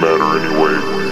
matter anyway.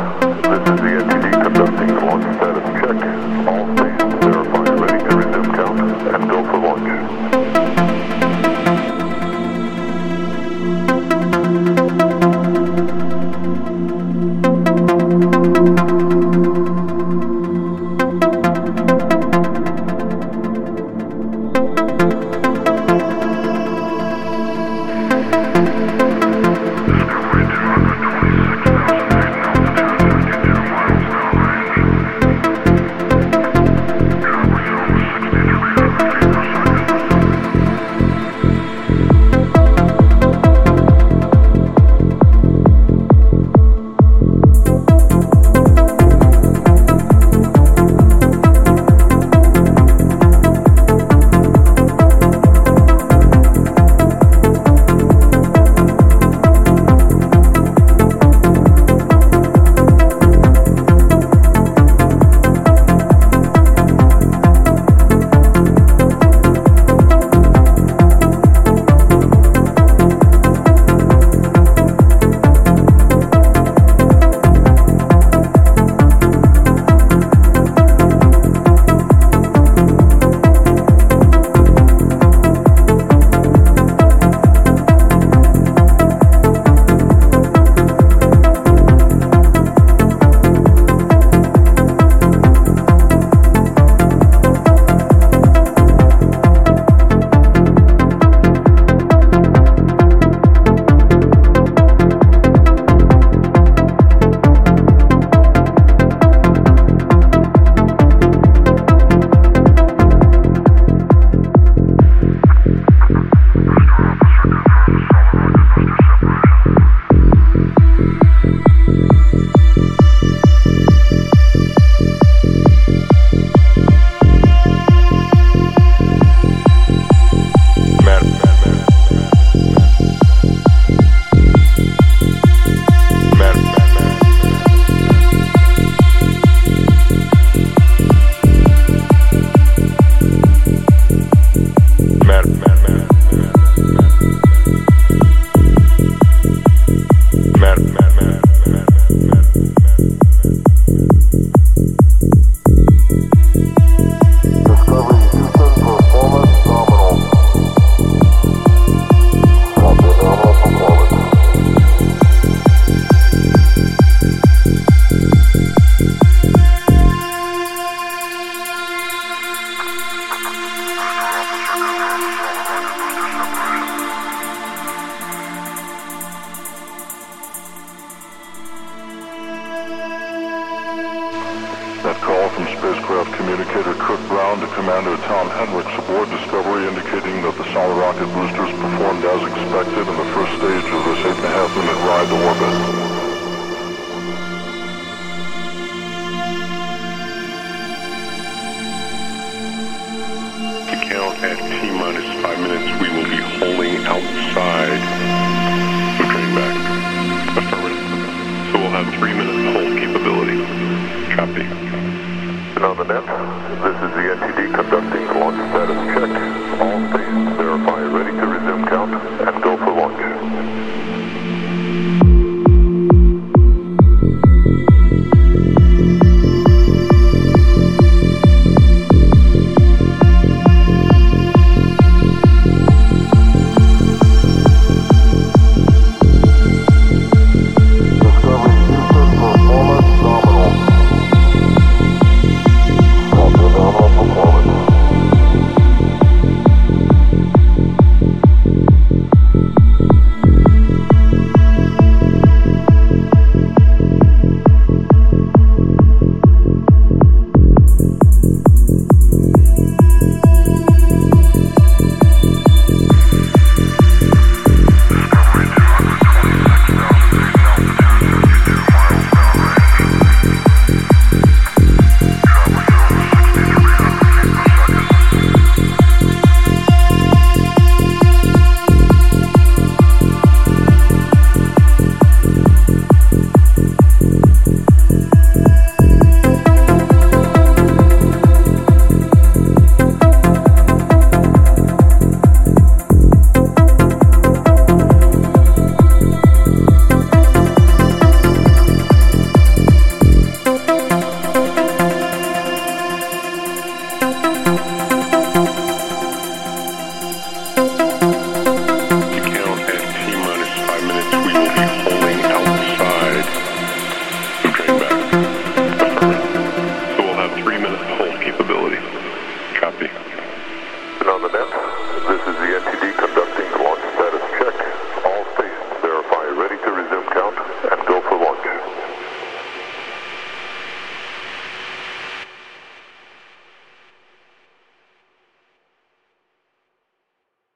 rocket performed as expected in the first stage of this eight and a half minute ride to orbit. count at T minus five minutes, we will be holding outside. So train back. Affirmative. So we'll have three minute hold capability. Copy. And on the net, this is the NTD conducting